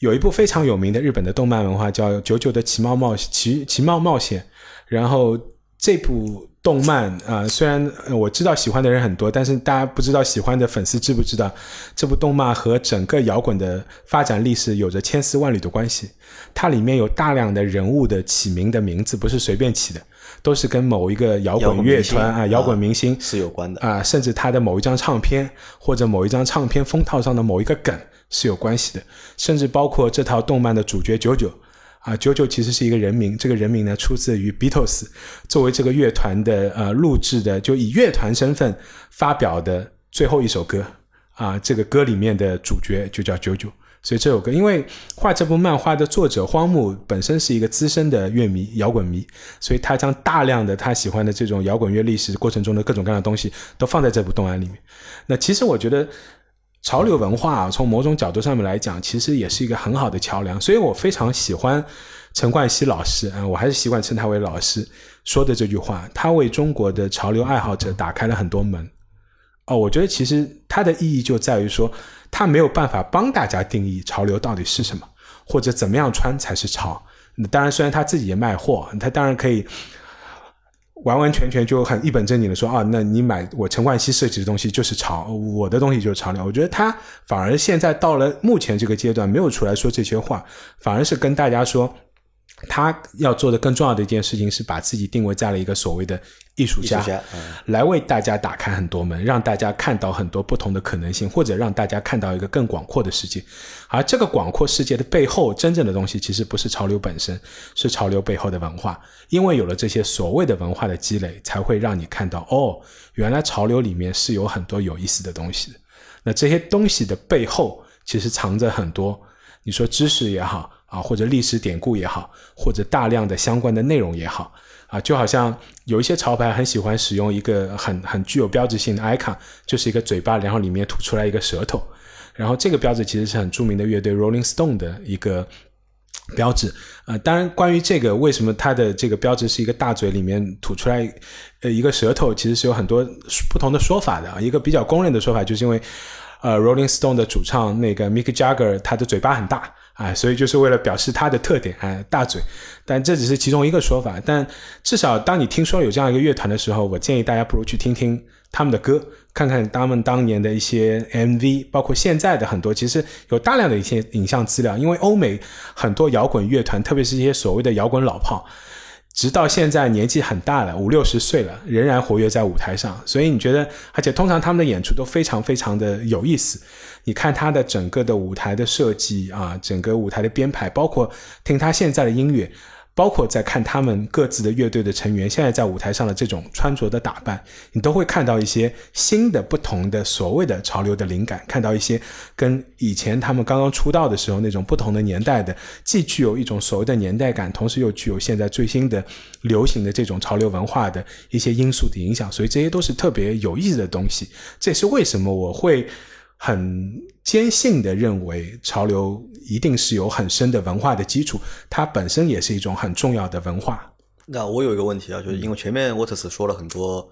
有一部非常有名的日本的动漫文化叫《九九的奇妙冒奇奇妙冒险》，然后这部。动漫啊，虽然我知道喜欢的人很多，但是大家不知道喜欢的粉丝知不知道，这部动漫和整个摇滚的发展历史有着千丝万缕的关系。它里面有大量的人物的起名的名字不是随便起的，都是跟某一个摇滚乐团啊、摇滚明星是有关的啊，甚至他的某一张唱片或者某一张唱片封套上的某一个梗是有关系的，甚至包括这套动漫的主角九九。啊，九九其实是一个人名，这个人名呢出自于 Beatles，作为这个乐团的呃录制的，就以乐团身份发表的最后一首歌啊，这个歌里面的主角就叫九九，所以这首歌，因为画这部漫画的作者荒木本身是一个资深的乐迷、摇滚迷，所以他将大量的他喜欢的这种摇滚乐历史过程中的各种各样的东西都放在这部动漫里面。那其实我觉得。潮流文化啊，从某种角度上面来讲，其实也是一个很好的桥梁。所以我非常喜欢陈冠希老师嗯，我还是习惯称他为老师说的这句话。他为中国的潮流爱好者打开了很多门哦，我觉得其实它的意义就在于说，他没有办法帮大家定义潮流到底是什么，或者怎么样穿才是潮。当然，虽然他自己也卖货，他当然可以完完全全就很一本正经的说啊，那你买我陈冠希设计的东西就是潮，我的东西就是潮流。我觉得他反而现在到了目前这个阶段，没有出来说这些话，反而是跟大家说。他要做的更重要的一件事情是把自己定位在了一个所谓的艺术家，来为大家打开很多门，让大家看到很多不同的可能性，或者让大家看到一个更广阔的世界。而这个广阔世界的背后，真正的东西其实不是潮流本身，是潮流背后的文化。因为有了这些所谓的文化的积累，才会让你看到哦，原来潮流里面是有很多有意思的东西的。那这些东西的背后，其实藏着很多，你说知识也好。啊，或者历史典故也好，或者大量的相关的内容也好，啊，就好像有一些潮牌很喜欢使用一个很很具有标志性的 icon，就是一个嘴巴，然后里面吐出来一个舌头，然后这个标志其实是很著名的乐队 Rolling Stone 的一个标志。呃，当然，关于这个为什么它的这个标志是一个大嘴里面吐出来呃一个舌头，其实是有很多不同的说法的。一个比较公认的说法就是因为呃 Rolling Stone 的主唱那个 Mick Jagger 他的嘴巴很大。啊，所以就是为了表示它的特点，哎，大嘴，但这只是其中一个说法。但至少当你听说有这样一个乐团的时候，我建议大家不如去听听他们的歌，看看他们当年的一些 MV，包括现在的很多，其实有大量的一些影像资料。因为欧美很多摇滚乐团，特别是一些所谓的摇滚老炮。直到现在年纪很大了，五六十岁了，仍然活跃在舞台上。所以你觉得，而且通常他们的演出都非常非常的有意思。你看他的整个的舞台的设计啊，整个舞台的编排，包括听他现在的音乐。包括在看他们各自的乐队的成员现在在舞台上的这种穿着的打扮，你都会看到一些新的、不同的所谓的潮流的灵感，看到一些跟以前他们刚刚出道的时候那种不同的年代的，既具有一种所谓的年代感，同时又具有现在最新的流行的这种潮流文化的一些因素的影响，所以这些都是特别有意思的东西。这也是为什么我会。很坚信的认为，潮流一定是有很深的文化的基础，它本身也是一种很重要的文化。那我有一个问题啊，就是因为前面沃特斯说了很多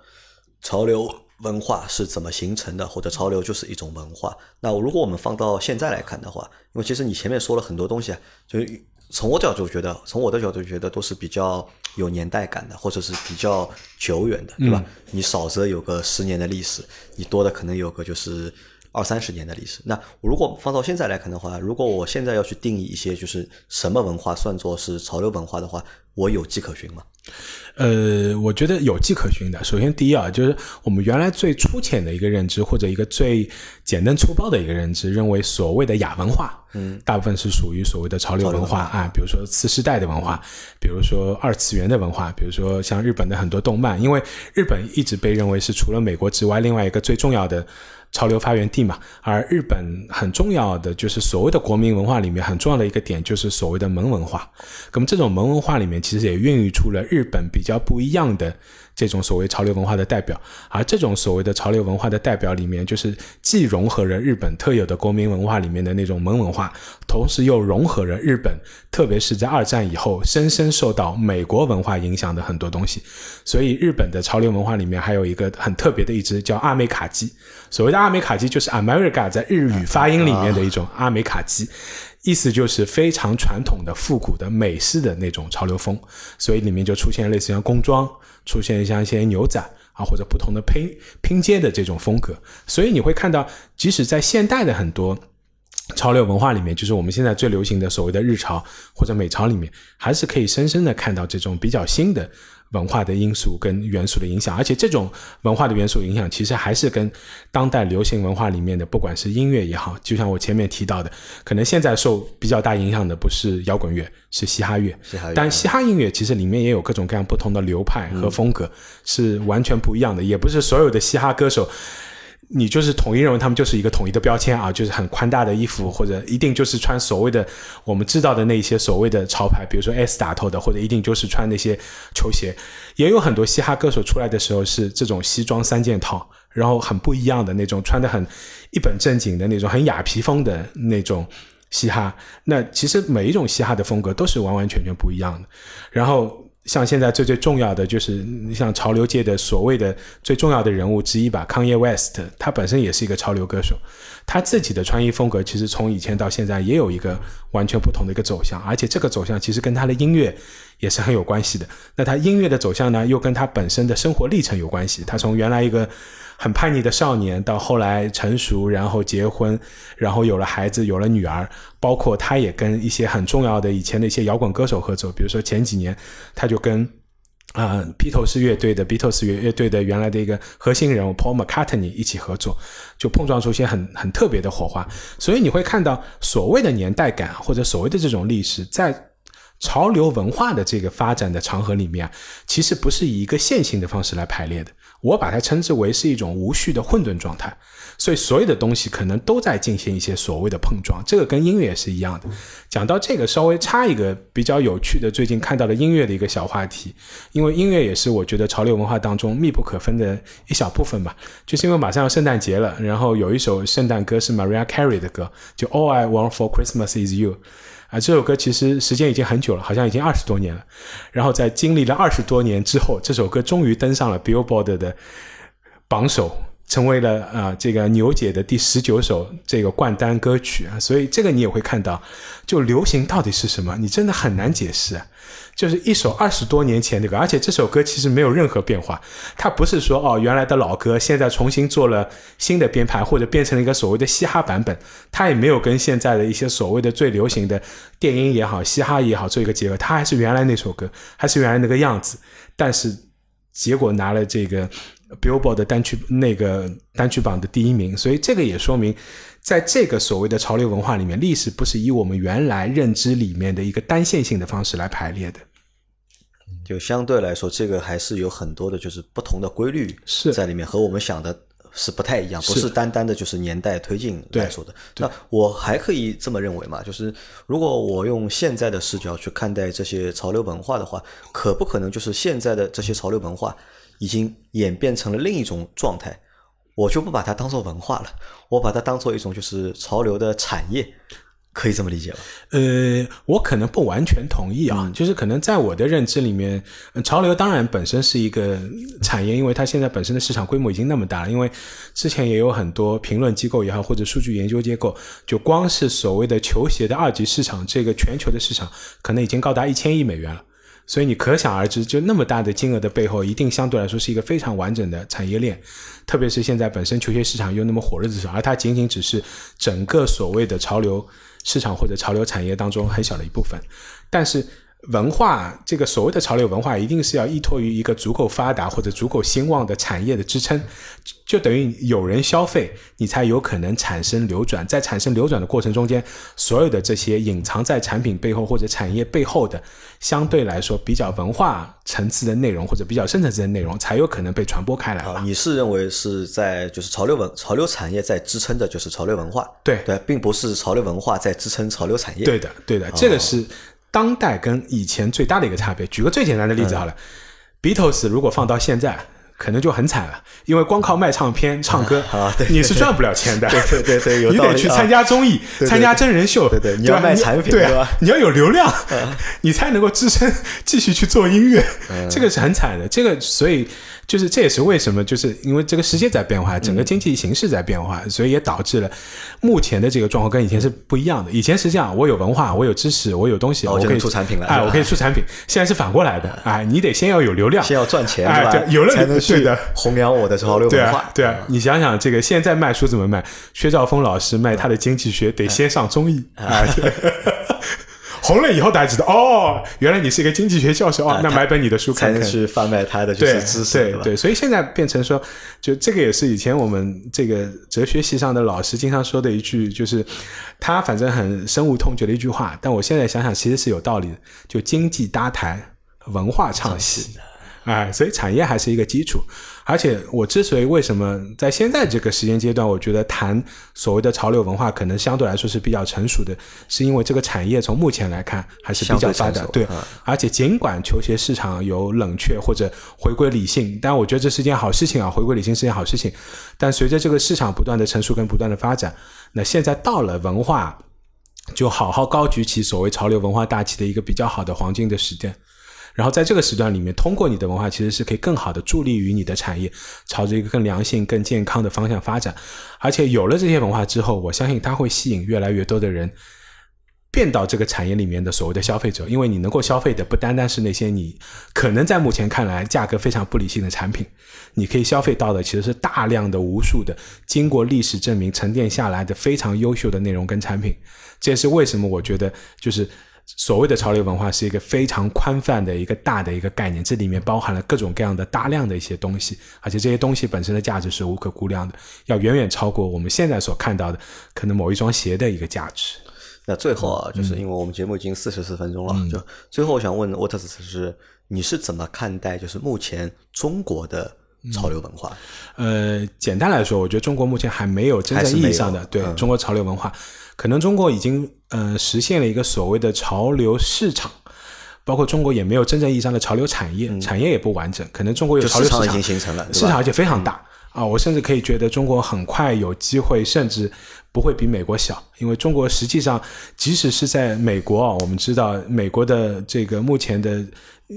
潮流文化是怎么形成的，或者潮流就是一种文化。那如果我们放到现在来看的话，因为其实你前面说了很多东西啊，就是从我角度觉得，从我的角度觉得都是比较有年代感的，或者是比较久远的，对吧？你少则有个十年的历史，你多的可能有个就是。二三十年的历史，那如果放到现在来看的话，如果我现在要去定义一些就是什么文化算作是潮流文化的话，我有迹可循吗？呃，我觉得有迹可循的。首先，第一啊，就是我们原来最粗浅的一个认知，或者一个最简单粗暴的一个认知，认为所谓的亚文化，嗯，大部分是属于所谓的潮流文化啊，比如说次世代的文化，比如说二次元的文化，比如说像日本的很多动漫，因为日本一直被认为是除了美国之外另外一个最重要的。潮流发源地嘛，而日本很重要的就是所谓的国民文化里面很重要的一个点就是所谓的萌文化。那么这种萌文化里面其实也孕育出了日本比较不一样的这种所谓潮流文化的代表。而这种所谓的潮流文化的代表里面，就是既融合了日本特有的国民文化里面的那种门文化，同时又融合了日本特别是在二战以后深深受到美国文化影响的很多东西。所以日本的潮流文化里面还有一个很特别的一支叫阿美卡基。所谓的阿美卡基就是 America 在日语发音里面的一种阿美卡基，意思就是非常传统的复古的美式的那种潮流风，所以里面就出现类似像工装，出现像一些牛仔啊或者不同的拼拼接的这种风格，所以你会看到，即使在现代的很多潮流文化里面，就是我们现在最流行的所谓的日潮或者美潮里面，还是可以深深的看到这种比较新的。文化的因素跟元素的影响，而且这种文化的元素影响，其实还是跟当代流行文化里面的，不管是音乐也好，就像我前面提到的，可能现在受比较大影响的不是摇滚乐，是嘻哈乐。嘻哈乐。但嘻哈音乐其实里面也有各种各样不同的流派和风格，是完全不一样的，也不是所有的嘻哈歌手。你就是统一认为他们就是一个统一的标签啊，就是很宽大的衣服，或者一定就是穿所谓的我们知道的那些所谓的潮牌，比如说 S 打头的，或者一定就是穿那些球鞋。也有很多嘻哈歌手出来的时候是这种西装三件套，然后很不一样的那种，穿的很一本正经的那种，很雅皮风的那种嘻哈。那其实每一种嘻哈的风格都是完完全全不一样的。然后像现在最最重要的就是像潮流界的所谓的最重要的人物之一吧，康耶 West，他本身也是一个潮流歌手，他自己的穿衣风格其实从以前到现在也有一个完全不同的一个走向，而且这个走向其实跟他的音乐也是很有关系的。那他音乐的走向呢，又跟他本身的生活历程有关系。他从原来一个很叛逆的少年，到后来成熟，然后结婚，然后有了孩子，有了女儿，包括他也跟一些很重要的以前的一些摇滚歌手合作，比如说前几年他就跟啊披头士乐队的 Beatles 乐乐队的原来的一个核心人物 Paul McCartney 一起合作，就碰撞出一些很很特别的火花。所以你会看到所谓的年代感或者所谓的这种历史，在潮流文化的这个发展的长河里面，其实不是以一个线性的方式来排列的。我把它称之为是一种无序的混沌状态，所以所有的东西可能都在进行一些所谓的碰撞。这个跟音乐也是一样的。讲到这个，稍微插一个比较有趣的，最近看到的音乐的一个小话题，因为音乐也是我觉得潮流文化当中密不可分的一小部分吧。就是因为马上要圣诞节了，然后有一首圣诞歌是 Mariah Carey 的歌，就 All I Want for Christmas Is You。啊，这首歌其实时间已经很久了，好像已经二十多年了。然后在经历了二十多年之后，这首歌终于登上了 Billboard 的榜首，成为了啊这个牛姐的第十九首这个冠单歌曲啊。所以这个你也会看到，就流行到底是什么，你真的很难解释。就是一首二十多年前的歌，而且这首歌其实没有任何变化。它不是说哦，原来的老歌现在重新做了新的编排，或者变成了一个所谓的嘻哈版本。它也没有跟现在的一些所谓的最流行的电音也好、嘻哈也好做一个结合。它还是原来那首歌，还是原来那个样子。但是结果拿了这个 Billboard 的单曲那个单曲榜的第一名，所以这个也说明，在这个所谓的潮流文化里面，历史不是以我们原来认知里面的一个单线性的方式来排列的。就相对来说，这个还是有很多的，就是不同的规律是在里面，和我们想的是不太一样，不是单单的就是年代推进来说的。那我还可以这么认为嘛？就是如果我用现在的视角去看待这些潮流文化的话，可不可能就是现在的这些潮流文化已经演变成了另一种状态？我就不把它当做文化了，我把它当做一种就是潮流的产业。可以这么理解吧？呃，我可能不完全同意啊，就是可能在我的认知里面，潮流当然本身是一个产业，因为它现在本身的市场规模已经那么大了。因为之前也有很多评论机构也好，或者数据研究机构，就光是所谓的球鞋的二级市场，这个全球的市场可能已经高达一千亿美元了。所以你可想而知，就那么大的金额的背后，一定相对来说是一个非常完整的产业链。特别是现在本身球鞋市场又那么火热的时候，而它仅仅只是整个所谓的潮流。市场或者潮流产业当中很小的一部分，但是文化这个所谓的潮流文化，一定是要依托于一个足够发达或者足够兴旺的产业的支撑，就等于有人消费，你才有可能产生流转。在产生流转的过程中间，所有的这些隐藏在产品背后或者产业背后的，相对来说比较文化层次的内容或者比较深层次的内容，才有可能被传播开来。啊，你是认为是在就是潮流文潮流产业在支撑的就是潮流文化？对对，并不是潮流文化在支撑潮流产业。对的，对的，这个是。当代跟以前最大的一个差别，举个最简单的例子好了，Beatles 如果放到现在，可能就很惨了，因为光靠卖唱片、唱 歌，你是赚不了钱的。对对对，你得去参加综艺、参加真人秀，对对，你要卖产品，对吧？你要有流量，你才能够支撑继续去做音乐，这个是很惨的。这个所以。就是这也是为什么，就是因为这个世界在变化，整个经济形势在变化，所以也导致了目前的这个状况跟以前是不一样的。以前是这样，我有文化，我有知识，我有东西，我可以出产品了，哎，我可以出产品。现在是反过来的，哎，你得先要有流量，先要赚钱，对有了才能去的弘扬我的潮流文化。对啊，你想想这个现在卖书怎么卖？薛兆丰老师卖他的经济学得先上综艺啊。红了以后，大家知道哦，原来你是一个经济学教授哦，那买本你的书看看，去贩卖他的就是知识，对对，所以现在变成说，就这个也是以前我们这个哲学系上的老师经常说的一句，就是他反正很深恶痛绝的一句话，但我现在想想其实是有道理的，就经济搭台，文化唱戏。哎，所以产业还是一个基础，而且我之所以为什么在现在这个时间阶段，我觉得谈所谓的潮流文化可能相对来说是比较成熟的，是因为这个产业从目前来看还是比较发达。对，而且尽管球鞋市场有冷却或者回归理性，但我觉得这是件好事情啊，回归理性是件好事情。但随着这个市场不断的成熟跟不断的发展，那现在到了文化就好好高举起所谓潮流文化大旗的一个比较好的黄金的时间。然后在这个时段里面，通过你的文化，其实是可以更好的助力于你的产业朝着一个更良性、更健康的方向发展。而且有了这些文化之后，我相信它会吸引越来越多的人变到这个产业里面的所谓的消费者，因为你能够消费的不单单是那些你可能在目前看来价格非常不理性的产品，你可以消费到的其实是大量的、无数的经过历史证明沉淀下来的非常优秀的内容跟产品。这也是为什么我觉得就是。所谓的潮流文化是一个非常宽泛的一个大的一个概念，这里面包含了各种各样的大量的一些东西，而且这些东西本身的价值是无可估量的，要远远超过我们现在所看到的可能某一双鞋的一个价值。那最后啊，就是因为我们节目已经四十四分钟了，就最后我想问沃特斯是，你是怎么看待就是目前中国的潮流文化？呃，简单来说，我觉得中国目前还没有真正意义上的对中国潮流文化。可能中国已经呃实现了一个所谓的潮流市场，包括中国也没有真正意义上的潮流产业，产业也不完整。可能中国有潮流市场已经形成了，市场而且非常大啊！我甚至可以觉得中国很快有机会，甚至不会比美国小，因为中国实际上即使是在美国啊，我们知道美国的这个目前的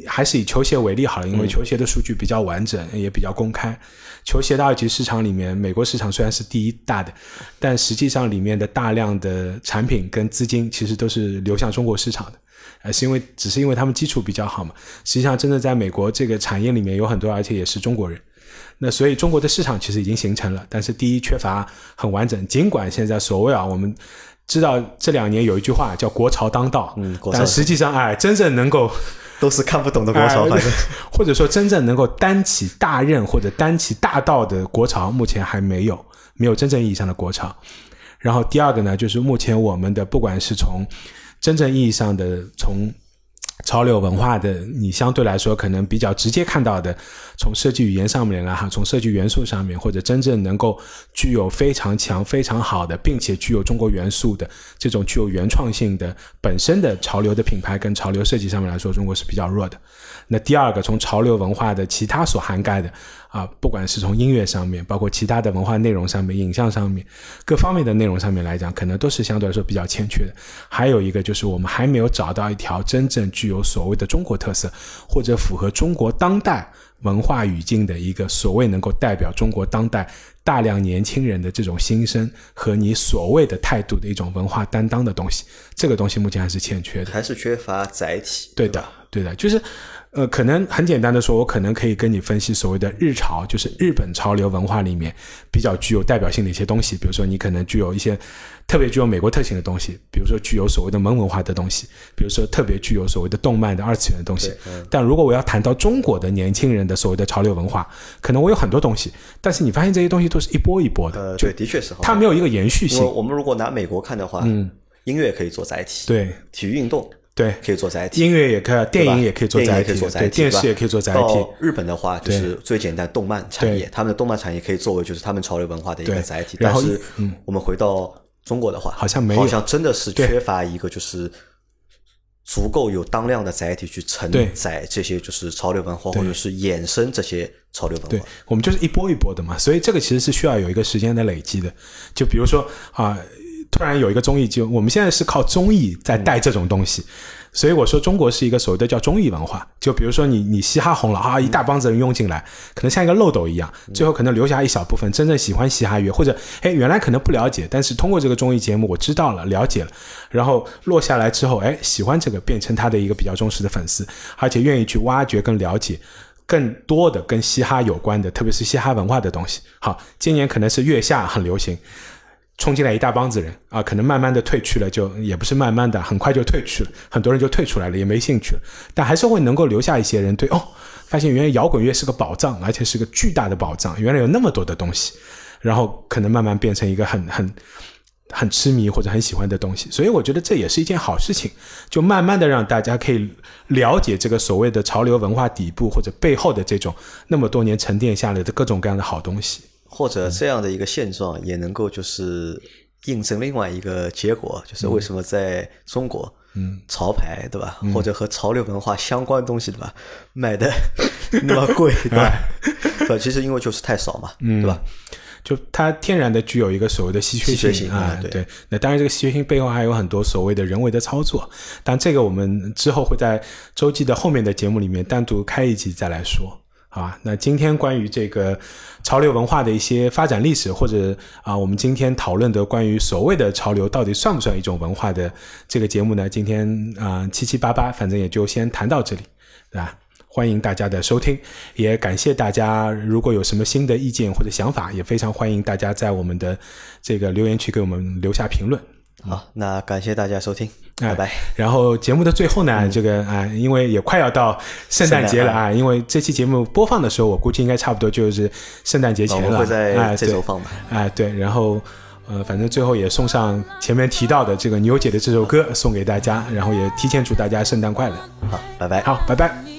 还是以球鞋为例好了，因为球鞋的数据比较完整，也比较公开。球鞋的二级市场里面，美国市场虽然是第一大的，但实际上里面的大量的产品跟资金其实都是流向中国市场的，呃，是因为只是因为他们基础比较好嘛。实际上，真的在美国这个产业里面有很多，而且也是中国人。那所以中国的市场其实已经形成了，但是第一缺乏很完整。尽管现在所谓啊，我们知道这两年有一句话叫“国潮当道”，嗯，但实际上哎，真正能够。都是看不懂的国潮，反正 或者说真正能够担起大任或者担起大道的国潮，目前还没有没有真正意义上的国潮。然后第二个呢，就是目前我们的不管是从真正意义上的从。潮流文化的，你相对来说可能比较直接看到的，从设计语言上面来哈，从设计元素上面，或者真正能够具有非常强、非常好的，并且具有中国元素的这种具有原创性的本身的潮流的品牌跟潮流设计上面来说，中国是比较弱的。那第二个，从潮流文化的其他所涵盖的啊，不管是从音乐上面，包括其他的文化内容上面、影像上面各方面的内容上面来讲，可能都是相对来说比较欠缺的。还有一个就是，我们还没有找到一条真正具有所谓的中国特色，或者符合中国当代文化语境的一个所谓能够代表中国当代大量年轻人的这种心声和你所谓的态度的一种文化担当的东西。这个东西目前还是欠缺的，还是缺乏载体。对的，对的，就是。呃，可能很简单的说，我可能可以跟你分析所谓的日潮，就是日本潮流文化里面比较具有代表性的一些东西。比如说，你可能具有一些特别具有美国特性的东西，比如说具有所谓的萌文化的东西，比如说特别具有所谓的动漫的二次元的东西。但如果我要谈到中国的年轻人的所谓的潮流文化，可能我有很多东西，但是你发现这些东西都是一波一波的。呃，对，的确是，它没有一个延续性。我们如果拿美国看的话，嗯，音乐可以做载体，对，体育运动。对，可以做载体，音乐也可以，电影也可以做载体，对，电视也可以做载体。日本的话，就是最简单，动漫产业，他们的动漫产业可以作为就是他们潮流文化的一个载体。但是，我们回到中国的话，好像没有，好像真的是缺乏一个就是足够有当量的载体去承载这些就是潮流文化，或者是衍生这些潮流文化。对，我们就是一波一波的嘛，所以这个其实是需要有一个时间的累积的。就比如说啊。突然有一个综艺，就我们现在是靠综艺在带这种东西，所以我说中国是一个所谓的叫综艺文化。就比如说你你嘻哈红了啊，一大帮子人涌进来，可能像一个漏斗一样，最后可能留下一小部分真正喜欢嘻哈乐，或者哎原来可能不了解，但是通过这个综艺节目我知道了了解了，然后落下来之后哎喜欢这个，变成他的一个比较忠实的粉丝，而且愿意去挖掘跟了解更多的跟嘻哈有关的，特别是嘻哈文化的东西。好，今年可能是月下很流行。冲进来一大帮子人啊，可能慢慢的退去了，就也不是慢慢的，很快就退去了，很多人就退出来了，也没兴趣了。但还是会能够留下一些人，对哦，发现原来摇滚乐是个宝藏，而且是个巨大的宝藏，原来有那么多的东西，然后可能慢慢变成一个很很很痴迷或者很喜欢的东西。所以我觉得这也是一件好事情，就慢慢的让大家可以了解这个所谓的潮流文化底部或者背后的这种那么多年沉淀下来的各种各样的好东西。或者这样的一个现状也能够就是印证另外一个结果，就是为什么在中国，嗯，潮牌对吧，或者和潮流文化相关的东西对吧，卖的 那么贵对吧？呃，其实因为就是太少嘛，对吧？就它天然的具有一个所谓的稀缺性啊，对。那当然，这个稀缺性背后还有很多所谓的人为的操作，但这个我们之后会在周记的后面的节目里面单独开一集再来说。啊，那今天关于这个潮流文化的一些发展历史，或者啊，我们今天讨论的关于所谓的潮流到底算不算一种文化的这个节目呢？今天啊七七八八，反正也就先谈到这里，对吧？欢迎大家的收听，也感谢大家。如果有什么新的意见或者想法，也非常欢迎大家在我们的这个留言区给我们留下评论。好，那感谢大家收听，拜拜。然后节目的最后呢，这个啊，因为也快要到圣诞节了啊，因为这期节目播放的时候，我估计应该差不多就是圣诞节前了。会在这周放吧？哎，对。然后呃，反正最后也送上前面提到的这个牛姐的这首歌送给大家，然后也提前祝大家圣诞快乐。好，拜拜。好，拜拜。